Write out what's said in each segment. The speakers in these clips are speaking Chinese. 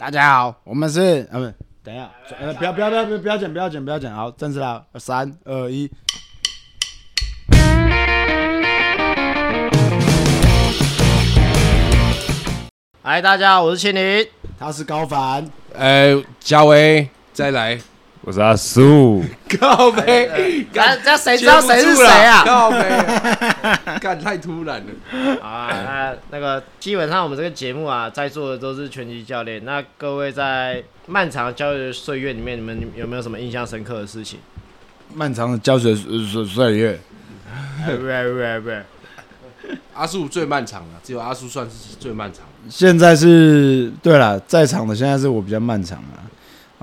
大家好，我们是呃不，等一下，呃不要不要不要不要不要剪不要剪不要剪，好，正式了，三二一。嗨，大家好，我是青林。他是高凡，呃，嘉威，再来，我是阿苏，靠背，这这谁知道谁是谁啊？靠背，干太突然了。啊，那那个基本上我们这个节目啊，在座的都是拳击教练。那各位在漫长的教学岁月里面，你们有没有什么印象深刻的事情？漫长的教学岁岁月，不不不不，阿树最漫长了，只有阿树算是最漫长。现在是对了，在场的现在是我比较漫长啊。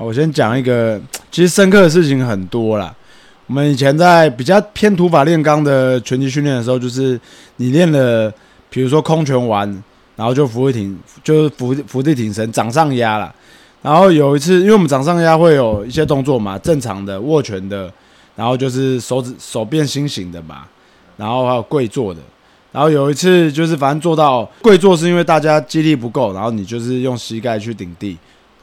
我先讲一个，其实深刻的事情很多啦。我们以前在比较偏土法炼钢的拳击训练的时候，就是你练了，比如说空拳完，然后就伏地挺，就是伏伏地挺身，掌上压了。然后有一次，因为我们掌上压会有一些动作嘛，正常的握拳的，然后就是手指手变心形的嘛，然后还有跪坐的。然后有一次就是反正做到跪坐是因为大家肌力不够，然后你就是用膝盖去顶地，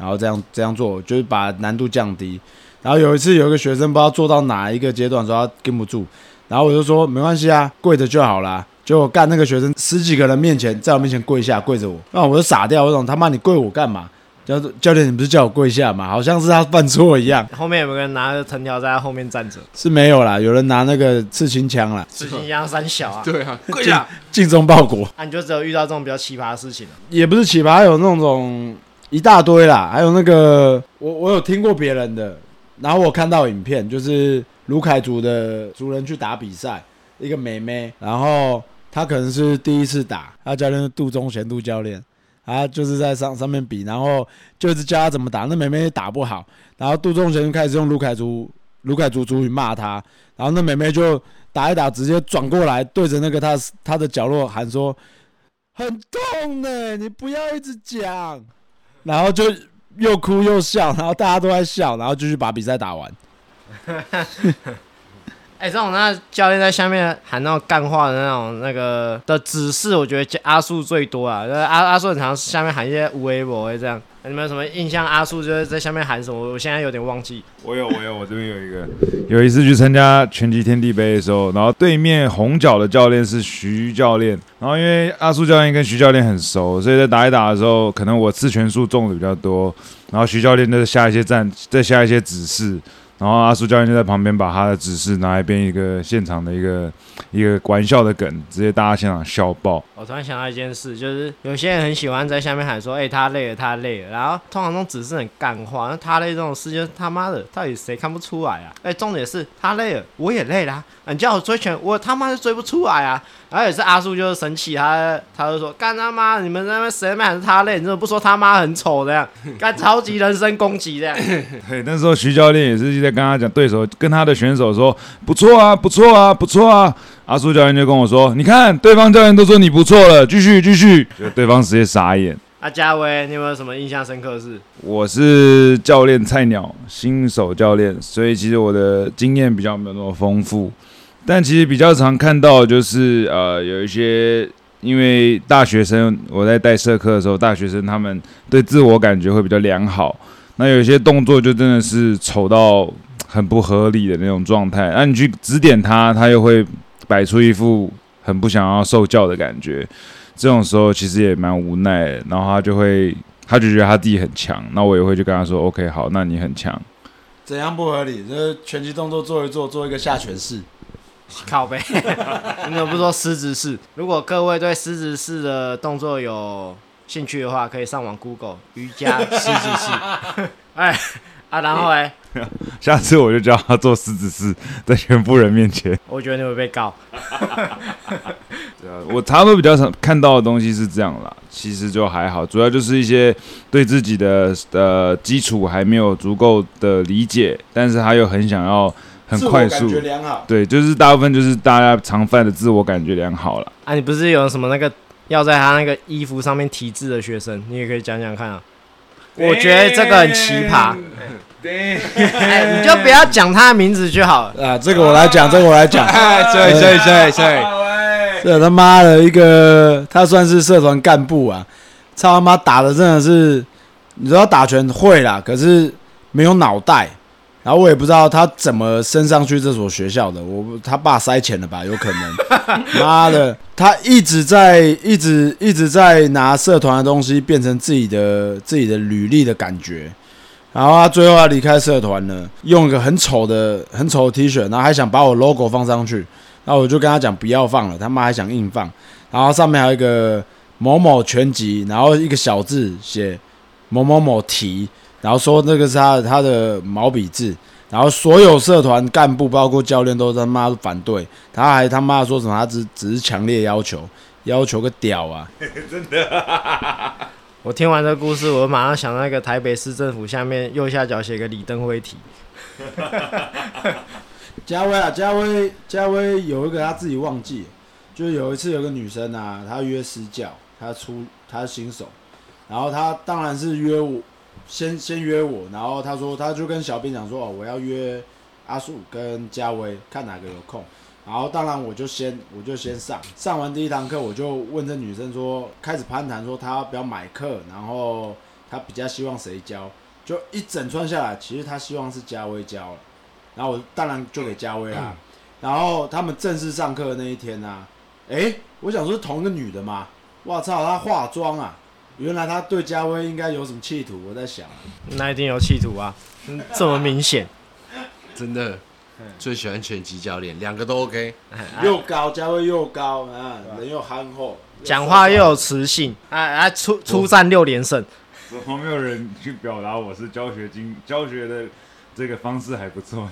然后这样这样做就是把难度降低。然后有一次有一个学生不知道做到哪一个阶段说他跟不住，然后我就说没关系啊，跪着就好啦。结果干那个学生十几个人面前在我面前跪下跪着我，那我就傻掉，我说他妈你跪我干嘛？教教练你不是叫我跪下吗？好像是他犯错一样，后面有没有人拿着藤条在他后面站着？是没有啦，有人拿那个刺青枪啦，刺青枪三小啊！对啊，跪下，尽忠报国。啊，你就只有遇到这种比较奇葩的事情了。也不是奇葩，有那种一大堆啦，还有那个我我有听过别人的，然后我看到影片，就是卢凯族的族人去打比赛，一个妹妹，然后她可能是第一次打，她教练杜忠贤杜教练，他就是在上上面比，然后就是教她怎么打，那妹妹也打不好，然后杜忠贤就开始用卢凯族卢凯族族语骂她，然后那妹妹就打一打，直接转过来对着那个她她的角落喊说。很痛呢，你不要一直讲，然后就又哭又笑，然后大家都在笑，然后继续把比赛打完。哎、这种那教练在下面喊那种干话的那种那个的指示，我觉得阿树最多啊。就是阿阿树很常下面喊一些无微博这样。你们有什么印象？阿树就是在下面喊什么？我现在有点忘记。我有我有，我这边有一个，有一次去参加拳击天地杯的时候，然后对面红角的教练是徐教练，然后因为阿苏教练跟徐教练很熟，所以在打一打的时候，可能我刺拳数中的比较多，然后徐教练就下一些战，再下一些指示。然后阿叔教练就在旁边把他的指示拿来编一个现场的一个一个玩笑的梗，直接大家现场笑爆。我突然想到一件事，就是有些人很喜欢在下面喊说：“哎、他累了，他累了。”然后通常这种指示很干话，那他累这种事就是他妈的，到底谁看不出来啊？哎、重点是他累了，我也累啦、啊。你叫我追拳，我他妈就追不出来啊！然后也是阿叔就是生气，他他就说：“干他妈！你们在那边谁在喊是他累？你怎么不说他妈很丑这样？干超级人身攻击这样。对，那时候徐教练也是在跟他讲，对手跟他的选手说不错啊，不错啊，不错啊。阿苏教练就跟我说，你看对方教练都说你不错了，继续继续。就对方直接傻眼。阿嘉威，你有没有什么印象深刻的事？我是教练菜鸟，新手教练，所以其实我的经验比较没有那么丰富。但其实比较常看到就是呃有一些，因为大学生我在带社课的时候，大学生他们对自我感觉会比较良好，那有些动作就真的是丑到很不合理的那种状态，那你去指点他，他又会摆出一副很不想要受教的感觉，这种时候其实也蛮无奈的，然后他就会他就觉得他自己很强，那我也会去跟他说，OK，好，那你很强。怎样不合理？就是拳击动作做一做，做一个下拳式。靠背，你怎么不说狮子式？如果各位对狮子式的动作有兴趣的话，可以上网 Google 瑜伽狮子式。哎啊，然后哎，下次我就教他做狮子式，在全部人面前。我觉得你会被告。对啊，我差不多比较常看到的东西是这样啦，其实就还好，主要就是一些对自己的呃基础还没有足够的理解，但是他又很想要很快速。对，就是大部分就是大家常犯的自我感觉良好了。啊，你不是有什么那个要在他那个衣服上面题字的学生，你也可以讲讲看啊。我觉得这个很奇葩，哎，你就不要讲他的名字就好了。啊，这个我来讲，这个我来讲。哎，对对对对，这他妈的一个，他算是社团干部啊！操他妈打的真的是你知道打拳会啦，可是没有脑袋。然后我也不知道他怎么升上去这所学校的，我他爸塞钱了吧？有可能。妈的，他一直在一直一直在拿社团的东西变成自己的自己的履历的感觉。然后他最后要离开社团了，用一个很丑的很丑的 T 恤，然后还想把我 logo 放上去。然后我就跟他讲不要放了，他妈还想硬放。然后上面还有一个某某全集，然后一个小字写某某某题。然后说那个是他他的毛笔字，然后所有社团干部包括教练都他妈反对，他还他妈说什么他只只是强烈要求，要求个屌啊！真的，我听完这个故事，我马上想到那个台北市政府下面右下角写个李登辉题。嘉威啊，嘉威，嘉威有一个他自己忘记，就是有一次有个女生啊，她约私教，她出她新手，然后她当然是约我。先先约我，然后他说他就跟小兵讲说哦，我要约阿树跟嘉威，看哪个有空。然后当然我就先我就先上，上完第一堂课我就问这女生说，开始攀谈说她要不要买课，然后她比较希望谁教，就一整串下来，其实她希望是嘉威教了，然后我当然就给嘉威啦。然后他们正式上课的那一天呢，哎，我想说同一个女的嘛，我操，她化妆啊！原来他对嘉威应该有什么企图，我在想，那一定有企图啊，这么明显，真的最喜欢拳击教练，两个都 OK，又高，嘉威又高啊，人又憨厚，讲话又有磁性，啊啊，出出战六连胜，怎么没有人去表达我是教学经教学的？这个方式还不错，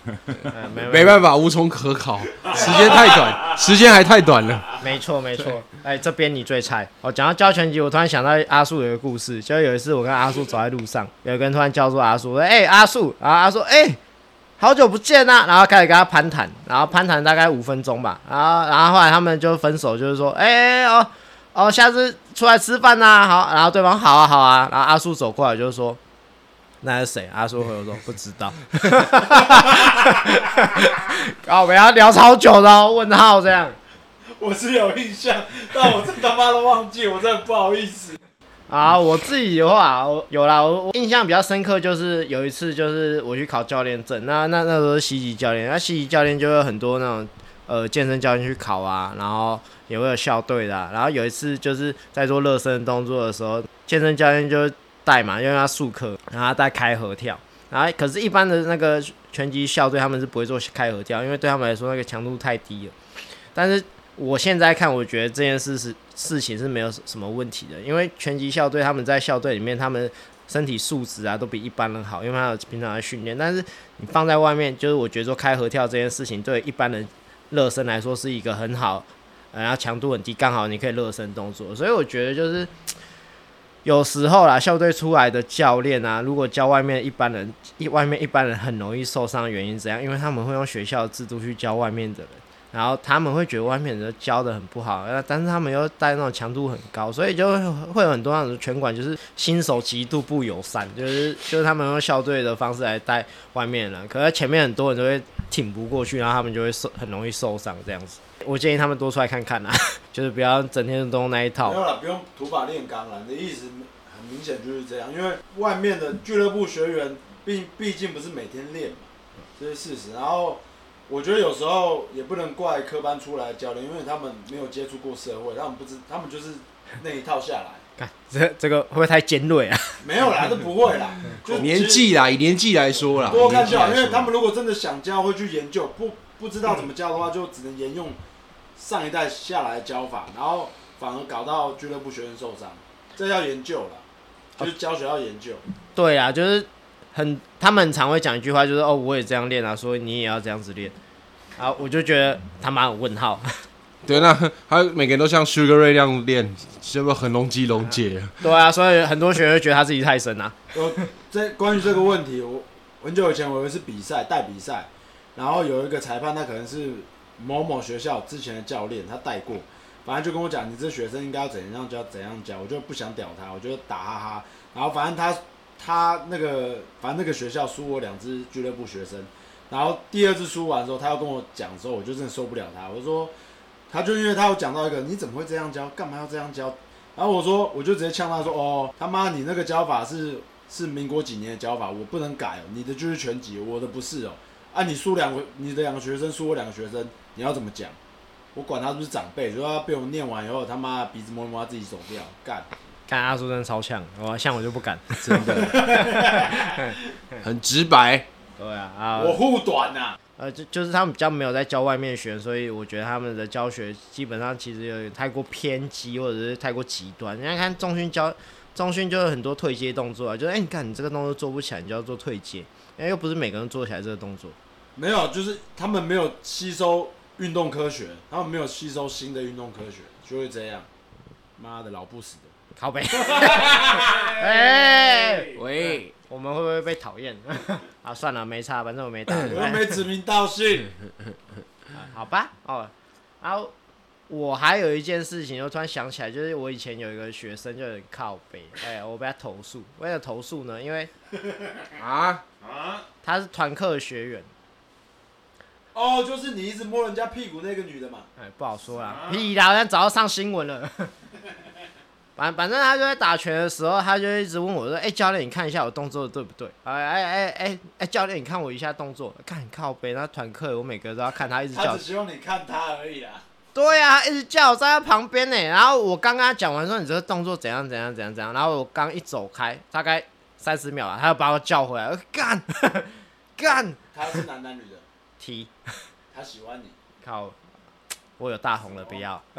没办法，无从可考，时间太短，时间还太短了。没错，没错。哎，这边你最菜。哦，讲到教拳击，我突然想到阿树有一个故事，就有一次我跟阿树走在路上，有个人突然叫住阿树，说：“哎，阿树。”然后阿树：“哎，好久不见啊！”然后开始跟他攀谈，然后攀谈大概五分钟吧。然后，然后后来他们就分手，就是说：“哎哦哦，下次出来吃饭呐。”好，然后对方好啊好啊。然后阿树走过来就是说。那是谁？阿叔回我说不知道。然后我们要聊超久的，问号这样。我是有印象，但我真他妈都忘记，我真的不好意思。啊，我自己的话，我有啦，我印象比较深刻就是有一次，就是我去考教练证，那那那时候是西级教练，那西级教练就有很多那种呃健身教练去考啊，然后也会有校队的，然后有一次就是在做热身动作的时候，健身教练就。带嘛，因为他速克，然后带开合跳，然后可是，一般的那个拳击校队他们是不会做开合跳，因为对他们来说那个强度太低了。但是我现在看，我觉得这件事是事情是没有什么问题的，因为拳击校队他们在校队里面，他们身体素质啊都比一般人好，因为他有平常的训练。但是你放在外面，就是我觉得说开合跳这件事情，对一般人热身来说是一个很好，然后强度很低，刚好你可以热身动作。所以我觉得就是。有时候啦，校队出来的教练啊，如果教外面一般人，一外面一般人很容易受伤，原因怎样？因为他们会用学校的制度去教外面的人，然后他们会觉得外面人教的很不好，但是他们又带那种强度很高，所以就会有很多那种拳馆就是新手极度不友善，就是就是他们用校队的方式来带外面人，可是前面很多人都会挺不过去，然后他们就会受很容易受伤这样子。我建议他们多出来看看啦，就是不要整天都用那一套。没有了，不用土法炼钢了。你的意思很明显就是这样，因为外面的俱乐部学员毕毕竟不是每天练嘛，这是事实。然后我觉得有时候也不能怪科班出来的教练，因为他们没有接触过社会，他们不知，他们就是那一套下来。看这这个会不会太尖锐啊？没有啦，这不会啦。就年纪啦，以年纪来说啦，多看就好。因为他们如果真的想教，会去研究，不不知道怎么教的话，就只能沿用。上一代下来的教法，然后反而搞到俱乐部学员受伤，这要研究了，就是教学要研究。对啊，就是很他们常会讲一句话，就是哦，我也这样练啊，所以你也要这样子练。啊，我就觉得他妈有问号。对，那他每个人都像 Sugar Ray 那样练，是不是很龙肌龙结？对啊，所以很多学员觉得他自己太深啊。我，这关于这个问题，我很久以前我有一次比赛带比赛，然后有一个裁判，他可能是。某某学校之前的教练，他带过，反正就跟我讲，你这学生应该要怎样教，怎样教，我就不想屌他，我就打哈哈。然后反正他他那个，反正那个学校输我两支俱乐部学生，然后第二次输完之后，他要跟我讲的时候，我就真的受不了他，我说，他就因为他有讲到一个，你怎么会这样教，干嘛要这样教？然后我说，我就直接呛他说，哦，他妈你那个教法是是民国几年的教法，我不能改哦。你的就是拳击，我的不是哦。啊，你输两个，你的两个学生输我两个学生，你要怎么讲？我管他是不是长辈，如果他被我念完以后，他妈鼻子摸一摸，他自己走掉，干。看阿叔真的超呛，我像我就不敢。真的，很直白。对啊，啊，我护短呐、呃，就就是他们比较没有在教外面学，所以我觉得他们的教学基本上其实有点太过偏激，或者是太过极端。人家看中训教中训就有很多退阶动作啊，就是哎、你看你这个动作做不起来，你就要做退阶，因为又不是每个人做起来这个动作。没有，就是他们没有吸收运动科学，他们没有吸收新的运动科学，就会这样。妈的，老不死的。靠北，哎、喂，我们会不会被讨厌？啊，算了，没差，反正我没打。我又没指名道姓。好吧，哦，然后我还有一件事情，我突然想起来，就是我以前有一个学生就很靠北，哎，我被他投诉。为了投诉呢，因为啊，他是团课的学员，哦，就是你一直摸人家屁股那个女的嘛。哎，不好说啦，屁啦，好像早要上新闻了。反反正他就在打拳的时候，他就一直问我说：“哎、教练，你看一下我动作对不对？哎哎哎哎哎，教练，你看我一下动作，看你靠背。那团课我每个都要看他一直叫他只，希望你看他而已啊。对呀、他一直叫我在他旁边呢。然后我刚刚讲完说你这个动作怎样怎样怎样怎样，然后我刚一走开，大概三十秒了，他又把我叫回来，我干 干他是男男女的，踢他喜欢你。靠，我有大红了，不要。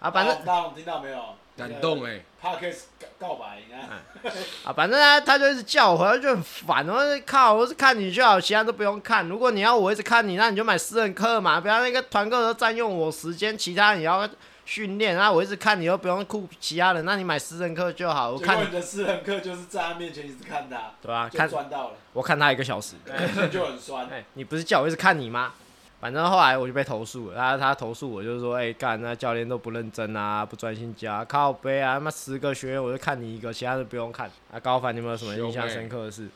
啊，反正大红听到没有？感动哎、Parkes 告白，你看。啊，反正他他就一直叫我回来，就很烦。我说靠，我是看你就好，其他都不用看。如果你要我一直看你，那你就买私人课嘛，不要那个团购都占用我时间，其他你要训练，啊我一直看你又不用顾其他人，那你买私人课就好。我看你的私人课就是在他面前一直看他，对吧、就看赚到了，我看他一个小时，哎就很酸。哎、你不是叫我一直看你吗？反正后来我就被投诉了，他他投诉我就是说，哎、干那教练都不认真啊，不专心教啊，靠背啊，他妈十个学员我就看你一个，其他的不用看。啊，高凡你有没有什么印象深刻的事？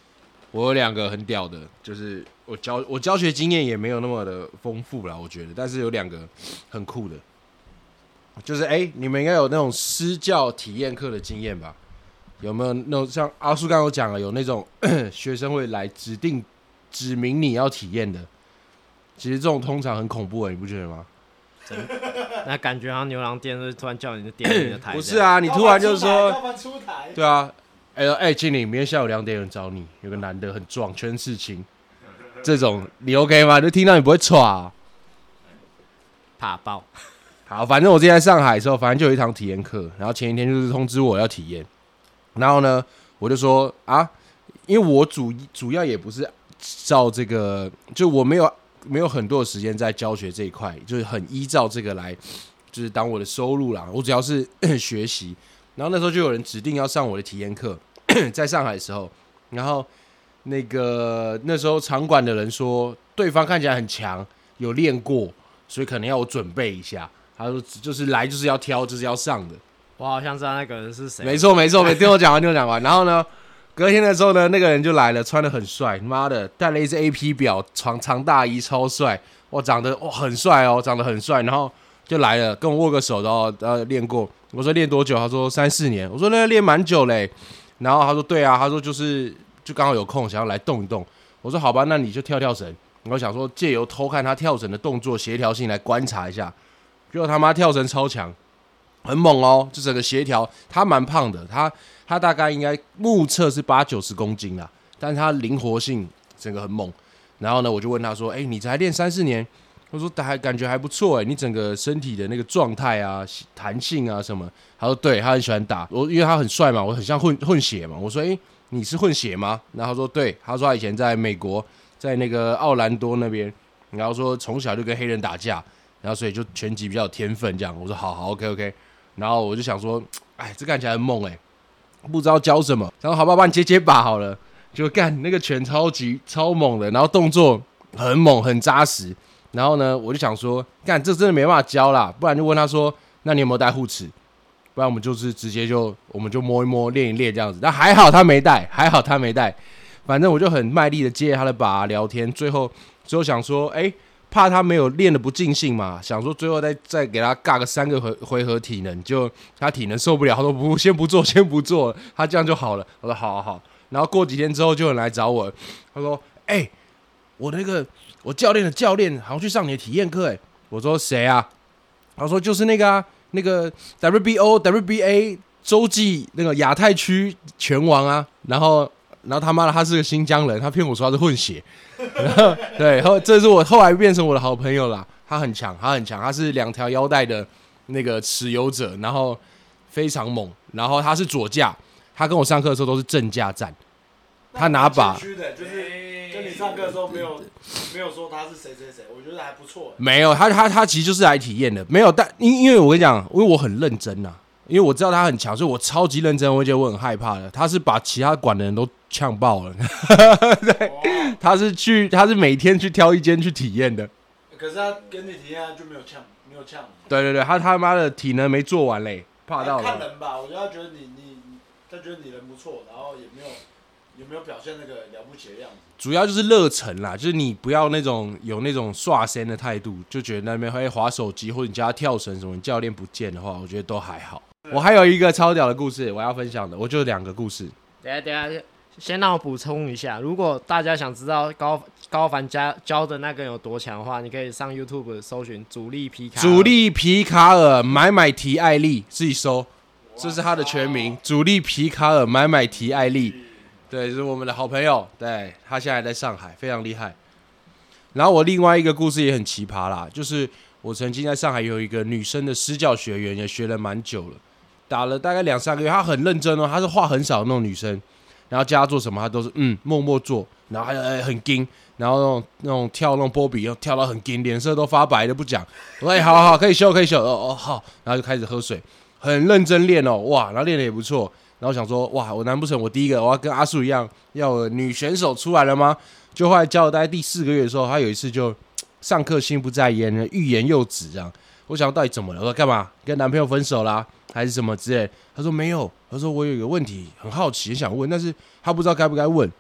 我有两个很屌的，就是我教我教学经验也没有那么的丰富啦，我觉得，但是有两个很酷的，就是哎、你们应该有那种私教体验课的经验吧？有没有那种像阿叔刚刚有讲了，有那种 学生会来指定指明你要体验的？其实这种通常很恐怖哎、你不觉得吗？那感觉好像牛郎店是突然叫你 就点你的台，不是，啊，你突然就是说，出台，对啊，哎、哎，经理，明天下午两点有人找你，有个男的很壮，全是青，这种你 OK 吗？就听到你不会歘、啊。怕爆。好，反正我之前在上海的时候，反正就有一堂体验课，然后前一天就是通知我要体验，然后呢，我就说啊，因为我主主要也不是照这个，就我没有没有很多的时间在教学这一块，就是很依照这个来，就是当我的收入啦。我主要是学习，然后那时候就有人指定要上我的体验课，在上海的时候，然后那个那时候场馆的人说，对方看起来很强，有练过，所以可能要我准备一下。他说就是来就是要挑，就是要上的。我好像知道那个人是谁。没错没错，没听我讲完，听我讲完。然后呢，隔天的时候呢，那个人就来了，穿的很帅，妈的，戴了一只 A P 表，长长大衣，超帅，哇，长得哇很帅哦，长得很帅。然后就来了，跟我握个手，然后呃练过。我说练多久？他说三四年。我说那练蛮久嘞。然后他说对啊，他说就是就刚好有空，想要来动一动。我说好吧，那你就跳跳绳。我想说借由偷看他跳绳的动作协调性来观察一下，结果他妈跳绳超强，很猛哦，就整个协调。他蛮胖的，他他大概应该目测是八九十公斤啦，但他灵活性整个很猛。然后呢，我就问他说：“哎、你才练三四年？”他说：“还感觉还不错哎，你整个身体的那个状态啊、弹性啊什么。”他说：“对，他很喜欢打我，因为他很帅嘛，我很像混混血嘛。”我说：“哎、你是混血吗？”然后他说：“对。”他说他以前在美国，在那个奥兰多那边，然后说从小就跟黑人打架，然后所以就拳击比较有天分这样。我说：“好好，OK OK。”然后我就想说：“哎，这看起来很猛哎，不知道教什么。”然后好吧，帮你接接把好了。就干那个拳超级超猛的，然后动作很猛很扎实。然后呢，我就想说，干这真的没办法教啦，不然就问他说，那你有没有带护齿？不然我们就是直接就我们就摸一摸练一练这样子。但还好他没带，还好他没带。反正我就很卖力的接他的把聊天，最后最后想说，哎、怕他没有练的不尽兴嘛，想说最后再再给他尬个三个回回合体能，就他体能受不了，他说不，先不做，先不做，他这样就好了。我说好好好。然后过几天之后，就有人来找我，他说：“哎、我那个我教练的教练好像去上你的体验课。”哎，我说谁啊？他说就是那个啊，那个 WBO WBA 洲际那个亚太区拳王啊。然后然后他妈的他是个新疆人，他骗我说他是混血。然后对，后这是我后来变成我的好朋友啦。他很强，他很强，他是两条腰带的那个持有者，然后非常猛。然后他是左架，他跟我上课的时候都是正架站。他拿把的，就是跟你上课的时候没有没有说他是谁谁谁，我觉得还不错。没有，他他他其实就是来体验的，没有。但因因为我跟你讲，因为我很认真呐、因为我知道他很强，所以我超级认真，我觉得我很害怕的。他是把其他馆的人都呛爆了，对，他是去他是每天去挑一间去体验的。可是他跟你体验他就没有呛，没有呛。对对对，他他妈的体能没做完嘞，怕到了。看人吧，我觉得他觉得你你你他觉得你人不错，然后也没有也没有表现那个了不起的样子。主要就是热忱啦，就是你不要那种有那种耍身的态度，就觉得那边会划手机或者你叫他跳绳什么，你教练不见的话，我觉得都还好。我还有一个超屌的故事我要分享的，我就两个故事。等下等下，先让我补充一下，如果大家想知道高高凡教教的那个有多强的话，你可以上 YouTube 搜寻主力皮卡。主力皮卡尔买买提艾丽，自己搜，这是他的全名。主力皮卡尔买买提艾丽，对，是我们的好朋友，对他现在在上海，非常厉害。然后我另外一个故事也很奇葩啦，就是我曾经在上海有一个女生的私教学员，也学了蛮久了，打了大概两三个月，她很认真哦，她是话很少的那种女生，然后叫她做什么，她都是嗯默默做，然后还很硬，然后那种那种跳那种波比，跳到很硬，脸色都发白的不讲。我说哎、好好，可以修可以修，哦哦好，然后就开始喝水，很认真练哦，哇，然后练的也不错。然后想说，哇，我难不成我第一个我要跟阿树一样，要女选手出来了吗？就后来教了大概第四个月的时候，她有一次就上课心不在焉，欲言又止这样。我想到底怎么了？我说干嘛？跟男朋友分手啦，还是什么之类？他说没有，他说我有一个问题很好奇，很想问，但是他不知道该不该问。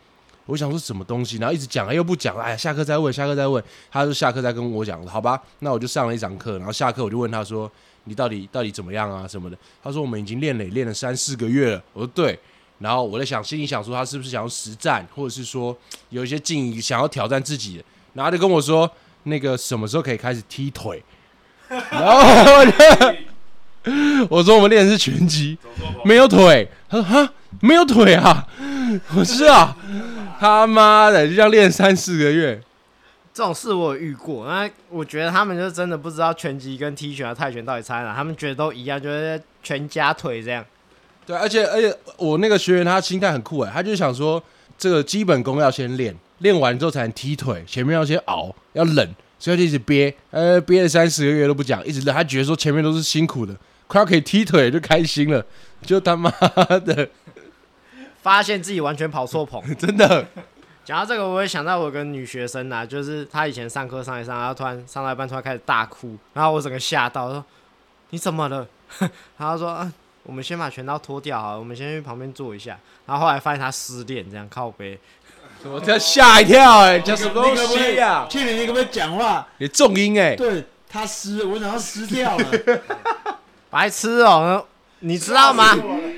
我想说什么东西，然后一直讲，又不讲，哎，下课再问，下课再问。他就下课再跟我讲，好吧，那我就上了一堂课，然后下课我就问他说，你到底到底怎么样啊什么的？他说我们已经练了练了三四个月了。我说对，然后我在想，心里想说他是不是想要实战，或者是说有一些静怡想要挑战自己，然后他就跟我说，那个什么时候可以开始踢腿？然后我就 我说我们练的是拳击，没有腿。他说哈，没有腿啊？我是啊，他妈的就这样练三四个月。这种事我有遇过，那我觉得他们就真的不知道拳击跟踢拳和泰拳到底差在哪，他们觉得都一样，就是拳加腿这样。对，而且而且我那个学员他心态很酷哎，他就想说这个基本功要先练，练完之后才能踢腿，前面要先熬，要忍，所以他就一直憋，呃，憋了三十个月都不讲，一直忍，他觉得说前面都是辛苦的，快要可以踢腿就开心了，就他妈的发现自己完全跑错棚。真的，讲到这个，我也想到我跟女学生啊，就是她以前上课上一上，然后突然上到一半突然开始大哭，然后我整个吓到，说你怎么了？然后说啊，我们先把拳套脱掉好了，我们先去旁边坐一下。然后后来发现她失恋，这样靠背。我这吓一跳哎，叫什么东西呀？去年你可不可以讲话？你重音哎，对他湿，我想要湿掉了。白痴哦、你知道吗？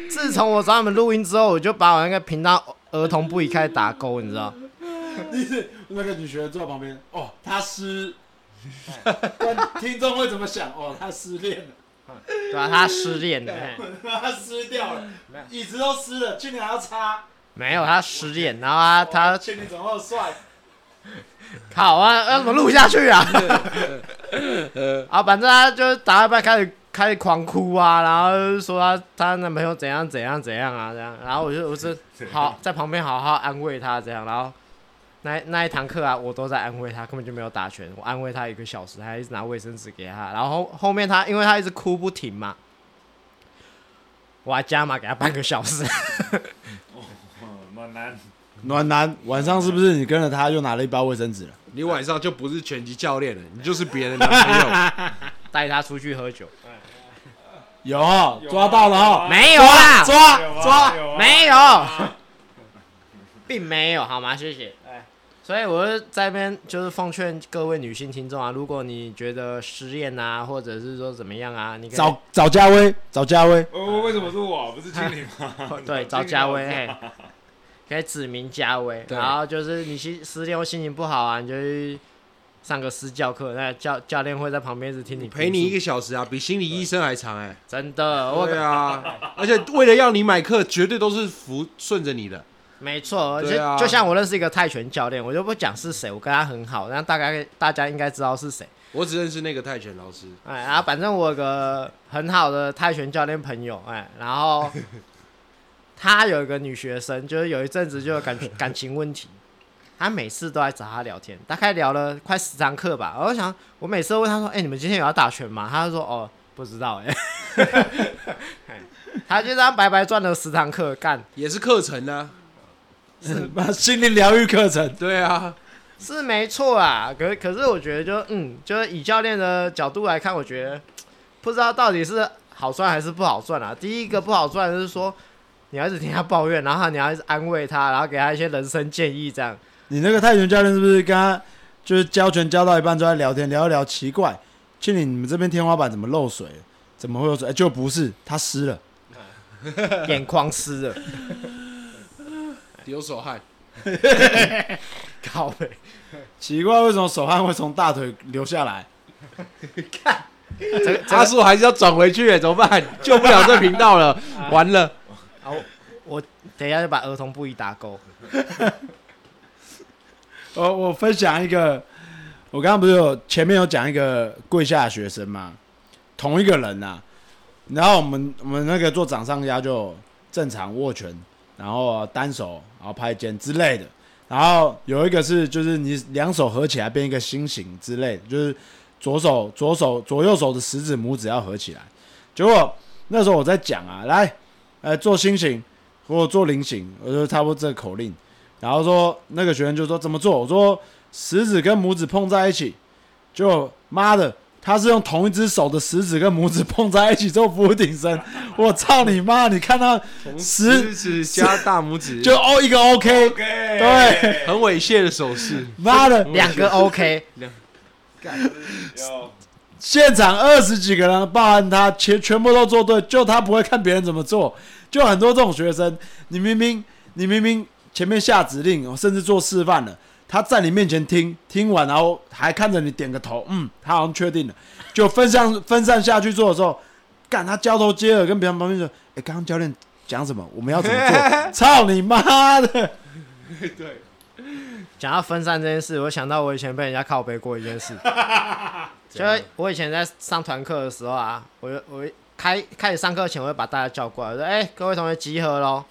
自从我找你们录音之后，我就把我那个频道儿童不宜开始打勾，你知道？你是那个女学生坐在旁边，哦，他失，哦听众会怎么想？哦，他失恋了，对吧、他失恋了，嘿 他湿掉了，椅子都湿了，去年还要擦。没有他失恋，然后他他去年怎么那么帅？靠啊，要怎么录下去啊？啊，反正他就是打到一半开始开始狂哭啊，然后就说他他男朋友怎样怎样怎样啊这样，然后我就我是好在旁边好好安慰他这样，然后那那一堂课啊，我都在安慰他，根本就没有打拳，我安慰他一个小时，还一直拿卫生纸给他，然后后后面他因为他一直哭不停嘛，我还加码给他半个小时，暖男，暖男，晚上是不是你跟着他又拿了一包卫生纸了？你晚上就不是拳击教练了，你就是别人的男朋友。带他出去喝酒，有哦，抓到了哦，没有啦，抓抓，没有，并没有，好吗？谢谢。哎，所以我是在这边就是奉劝各位女性听众啊，如果你觉得失恋啊，或者是说怎么样啊，你可以找找嘉威，找嘉威，哦，为什么是我，不是经理吗？对找嘉威，嘿，可以指名加威。然后就是你心失恋或心情不好啊，你就去上个私教课，那教教练会在旁边一直听你陪你一个，小时啊，比心理医生还长哎。真的，我对啊，而且为了要你买课，绝对都是服顺着你的。没错，而且就像我认识一个泰拳教练，我就不讲是谁，我跟他很好，那大概大家应该知道是谁。我只认识那个泰拳老师，哎，然后反正我有个很好的泰拳教练朋友，哎，然后他有一个女学生，就是有一阵子就有感 感情问题，他每次都来找他聊天，大概聊了快十堂课吧。我就想，我每次都问他说：“哎、你们今天有要打拳吗？”他就说：“哦，不知道。”哎，哎他就这样白白赚了十堂课，干也是课程呢啊。心灵疗愈课程。对啊，是没错啊。可可是我觉得就嗯，就是以教练的角度来看，我觉得不知道到底是好赚还是不好赚啊。第一个不好赚就是说，你要一直听他抱怨，然后你要一直安慰他，然后给他一些人生建议，这样。你那个泰拳教练是不是跟他就是教拳教到一半就在聊天，聊一聊，奇怪，庆理你们这边天花板怎么漏水？怎么会有水？哎就不是，他湿了。眼眶湿了，流手汗。靠背。奇怪，为什么手汗会从大腿流下来？这个这阿叔还是要转回去，怎么办？救不了这频道了，完了。好，我等一下就把儿童不宜打勾。我 我分享一个，我刚刚不是有前面有讲一个跪下学生嘛，同一个人呐、然后我们我们那个做掌上压就正常握拳，然后单手，然后拍肩之类的。然后有一个是就是你两手合起来变一个心形之类的，就是左手左手左右手的食指拇指要合起来。结果那时候我在讲啊，来，呃，做心形或者做菱形，我就差不多这个口令。然后说那个学员就说怎么做？我说食指跟拇指碰在一起，就妈的，他是用同一只手的食指跟拇指碰在一起做俯顶身，我操你妈！你看他食食指加大拇指，就哦一个 OK，对，很猥亵的手势。妈的，两个 OK，现场二十几个人，包含他全全部都做对，就他不会看别人怎么做，就很多这种学生，你明明你明明前面下指令，甚至做示范了，他在你面前听听完，然后还看着你点个头，嗯，他好像确定了，就分散分散下去做的时候，干他交头接耳，跟别人旁边说，哎、刚刚教练讲什么？我们要怎么做？操你妈的！对讲到分散这件事，我想到我以前被人家靠背过一件事，就我以前在上团课的时候啊，我就我开开始上课前，我会把大家叫过来，我说：“哎、各位同学集合喽！”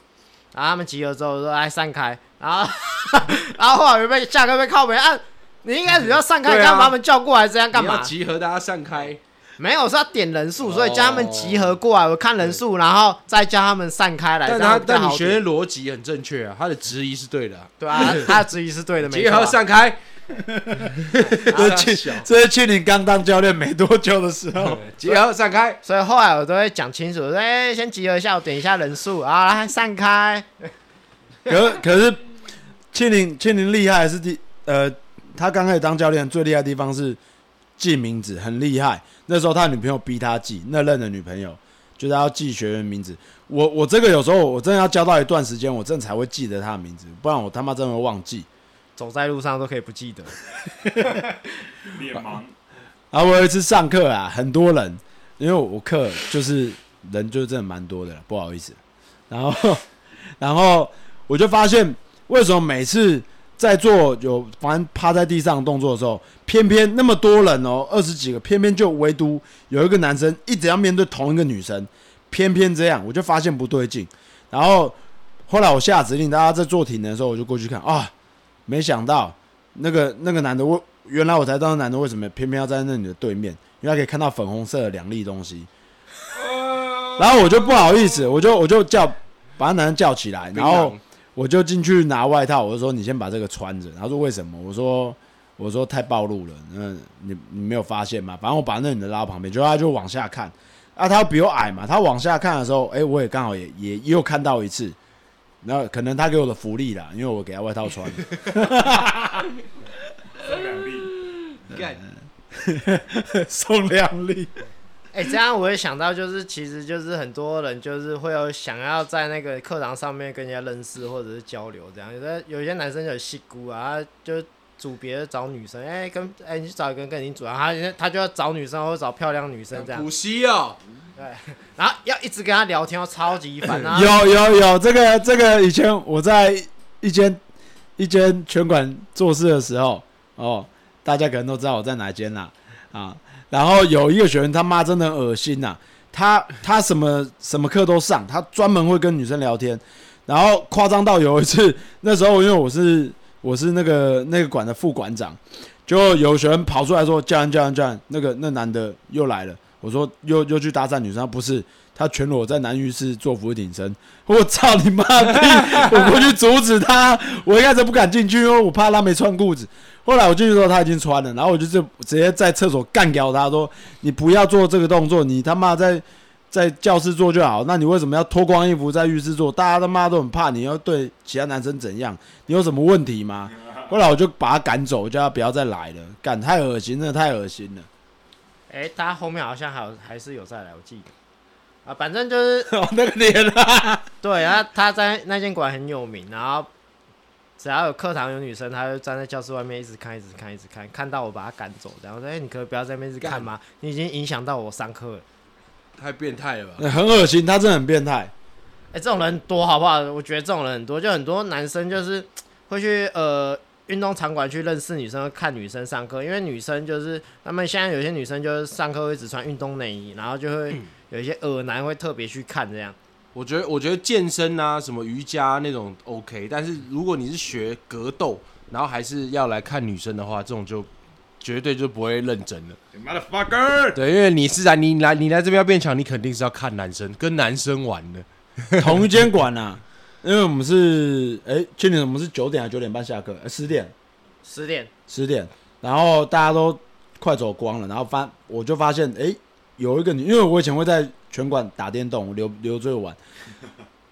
然后他们集合之后，我说：“哎散开。”然后 然后后来我被下课被靠背啊，你应该只要散开，对啊干嘛把他们叫过来？这样干嘛？集合大家散开，没有是要点人数，所以叫他们集合过来，我看人数，然后再叫他们散开来。但他但你学的逻辑很正确啊，他的质疑是对的啊。对啊，他的质疑是对的，没集错啊。合散开，这是去这是去你刚当教练没多久的时候，集合散开。所以后来我都会讲清楚，我说：“哎、先集合一下，我点一下人数啊，来散开。可可是庆林庆林厉害的是第呃，他刚开始当教练最厉害的地方是记名字，很厉害。那时候他女朋友逼他记，那任的女朋友就是要记学员名字。我我这个有时候我真的要教到一段时间，我真的才会记得他的名字，不然我他妈真的会忘记。走在路上都可以不记得。脸盲，然后我有一次上课啊，很多人，因为我课就是人就真的蛮多的，不好意思。然后，然后我就发现，为什么每次在做有反正趴在地上的动作的时候，偏偏那么多人哦，二十几个，偏偏就唯独有一个男生一直要面对同一个女生，偏偏这样，我就发现不对劲。然后后来我下指令，大家在做体能的时候，我就过去看啊，没想到那个那个男的，我原来我才知道那男的为什么偏偏要站在那女的对面，因为他可以看到粉红色的两粒东西。然后我就不好意思，我就我就叫把那男的叫起来，然后我就进去拿外套，我就说你先把这个穿着。他说为什么？我说我说太暴露了，嗯，你你没有发现吗？反正我把那女的拉到旁边，就他就往下看，啊，他比我矮嘛，他往下看的时候，哎、我也刚好也也也有看到一次，然后可能他给我的福利啦，因为我给他外套穿。干。送两粒，哎、这样我也想到，就是其实就是很多人就是会有想要在那个课堂上面跟人家认识或者是交流，这样有的有些男生就有戏姑啊，就组别的找女生，哎、跟哎、你去找一个跟你组，然后他他就要找女生或者找漂亮女生这样。补，习哦，对然后要一直跟他聊天，超级烦啊。有有有，这个这个以前我在一间一间拳馆做事的时候，哦，大家可能都知道我在哪间啦，啊，然后有一个学员他妈真的恶心呐、他他什么什么课都上，他专门会跟女生聊天，然后夸张到有一次，那时候因为我是我是那个那个馆的副馆长，就有学员跑出来说：“教练教练教练，那个那男的又来了。”我说：“又又去搭讪女生？”不是，他全裸在男浴室做俯卧撑。我操你妈逼！我过去阻止他，我一开始不敢进去，因为我怕他没穿裤子。后来我进去之后，他已经穿了，然后我就直直接在厕所干掉他，说：“你不要做这个动作，你他妈在在教室做就好。那你为什么要脱光衣服在浴室做？大家他妈都很怕你要对其他男生怎样？你有什么问题吗？” 后来我就把他赶走，叫他不要再来了，干太恶心，真的太恶心了。哎、他后面好像还有还是有再来，我记得啊，反正就是 哦，那个脸 啊，对，然后他在那间馆很有名，然后只要有课堂有女生，他就站在教室外面一直看，一直看，一直看，看到我把他赶走，然后说：“哎、你可以不要在那边一直看吗？你已经影响到我上课了。太变态了吧？很恶心，他真的很变态。”哎，这种人多好不好？我觉得这种人很多，就很多男生就是会去呃运动场馆去认识女生，看女生上课，因为女生就是他们现在有些女生就是上课会只穿运动内衣，然后就会有一些耳男会特别去看这样。我觉得，我觉得健身啊，什么瑜伽那种 OK，但是如果你是学格斗，然后还是要来看女生的话，这种就绝对就不会认真了。motherfucker，对，因为你是来你来你来这边要变强，你肯定是要看男生，跟男生玩的。同一间馆啊，因为我们是哎、去年我们是九点还是九点半下课？呃十、点，十点，十点，然后大家都快走光了，然后发我就发现哎、有一个女，因为我以前会在拳馆打电动，留留最晚，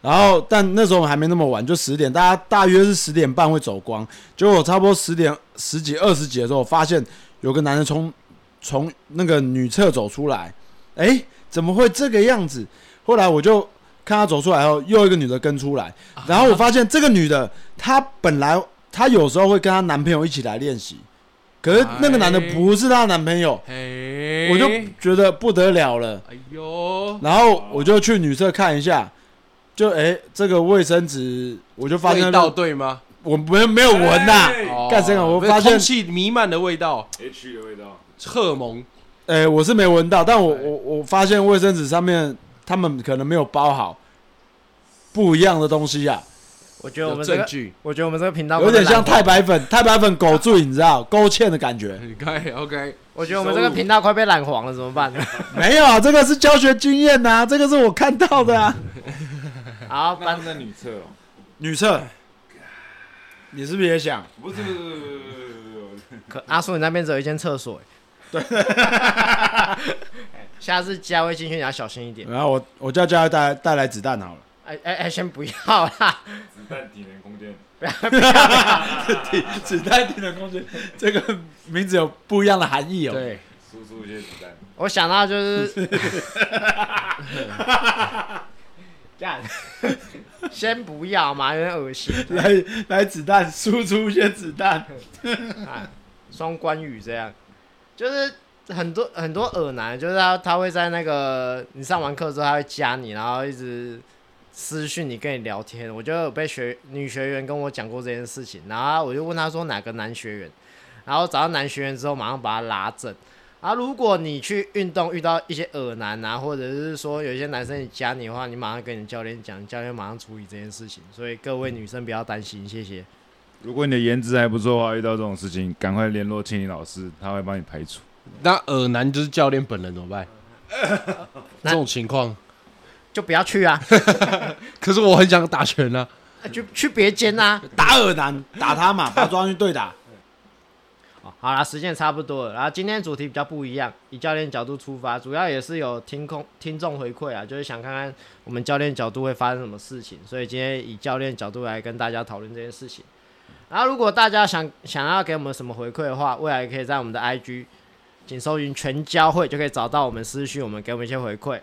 然后但那时候还没那么晚，就十点，大家大约是十点半会走光，结果我差不多十点十几二十几的时候，发现有个男人从从那个女厕走出来，哎、怎么会这个样子？后来我就看他走出来后，又一个女的跟出来，然后我发现这个女的，她本来她有时候会跟她男朋友一起来练习，可是那个男的不是她男朋友，我就觉得不得了了。哎呦，然后我就去女厕看一下，就哎、这个卫生纸，我就发现味道对吗？我没有没有闻呐、哦干这个我发现空气弥漫的味道，H 的味道，荷尔蒙。哎、我是没闻到，但我我我发现卫生纸上面他们可能没有包好不一样的东西啊，我觉得我们这个，证据，我觉得我们这个频道有点像太太，白粉，太白粉狗醉，你知道勾芡的感觉。你看 OK，我觉得我们这个频道快被染黄了，怎么办？没有啊，这个是教学经验呐、这个是我看到的啊。好，反那在女厕哦，女厕，你是不是也想？不是不是不是不是不是不是，可阿叔你那边只有一间厕所，对，下次加微进去你要小心一点。然后我我叫佳慧带带来子弹好了。哎哎哎，先不要啦，子弹体能空间不要不要，子弹体能空间，这个名字有不一样的含义哦。对。输出一些子弹，我想到就是，干，先不要嘛，有点恶心。来来子弹，输出一些子弹。啊，双关羽这样，就是很多很多耳男，就是他他会在那个你上完课之后，他会加你，然后一直私讯你跟你聊天。我就有被学女学员跟我讲过这件事情，然后我就问他说哪个男学员，然后找到男学员之后，马上把他拉正。啊，如果你去运动遇到一些耳男啊，或者是说有一些男生加你的话，你马上跟你教练讲，教练马上处理这件事情。所以各位女生不要担心，谢谢。如果你的颜值还不错的话，遇到这种事情，赶快联络庆林老师，他会帮你排除。那耳男就是教练本人怎么办？那这种情况，就不要去啊，可是我很想打拳啊。就去别间啊。打耳男，打他嘛，把他抓上去对打。好好啦，时间也差不多了。然后今天主题比较不一样，以教练角度出发，主要也是有听空听众回馈啊，就是想看看我们教练角度会发生什么事情，所以今天以教练角度来跟大家讨论这件事情。然后如果大家想想要给我们什么回馈的话，未来可以在我们的 IG 仅搜寻全交会就可以找到我们私讯，我们给我们一些回馈。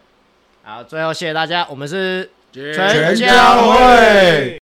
好，最后谢谢大家，我们是全交会。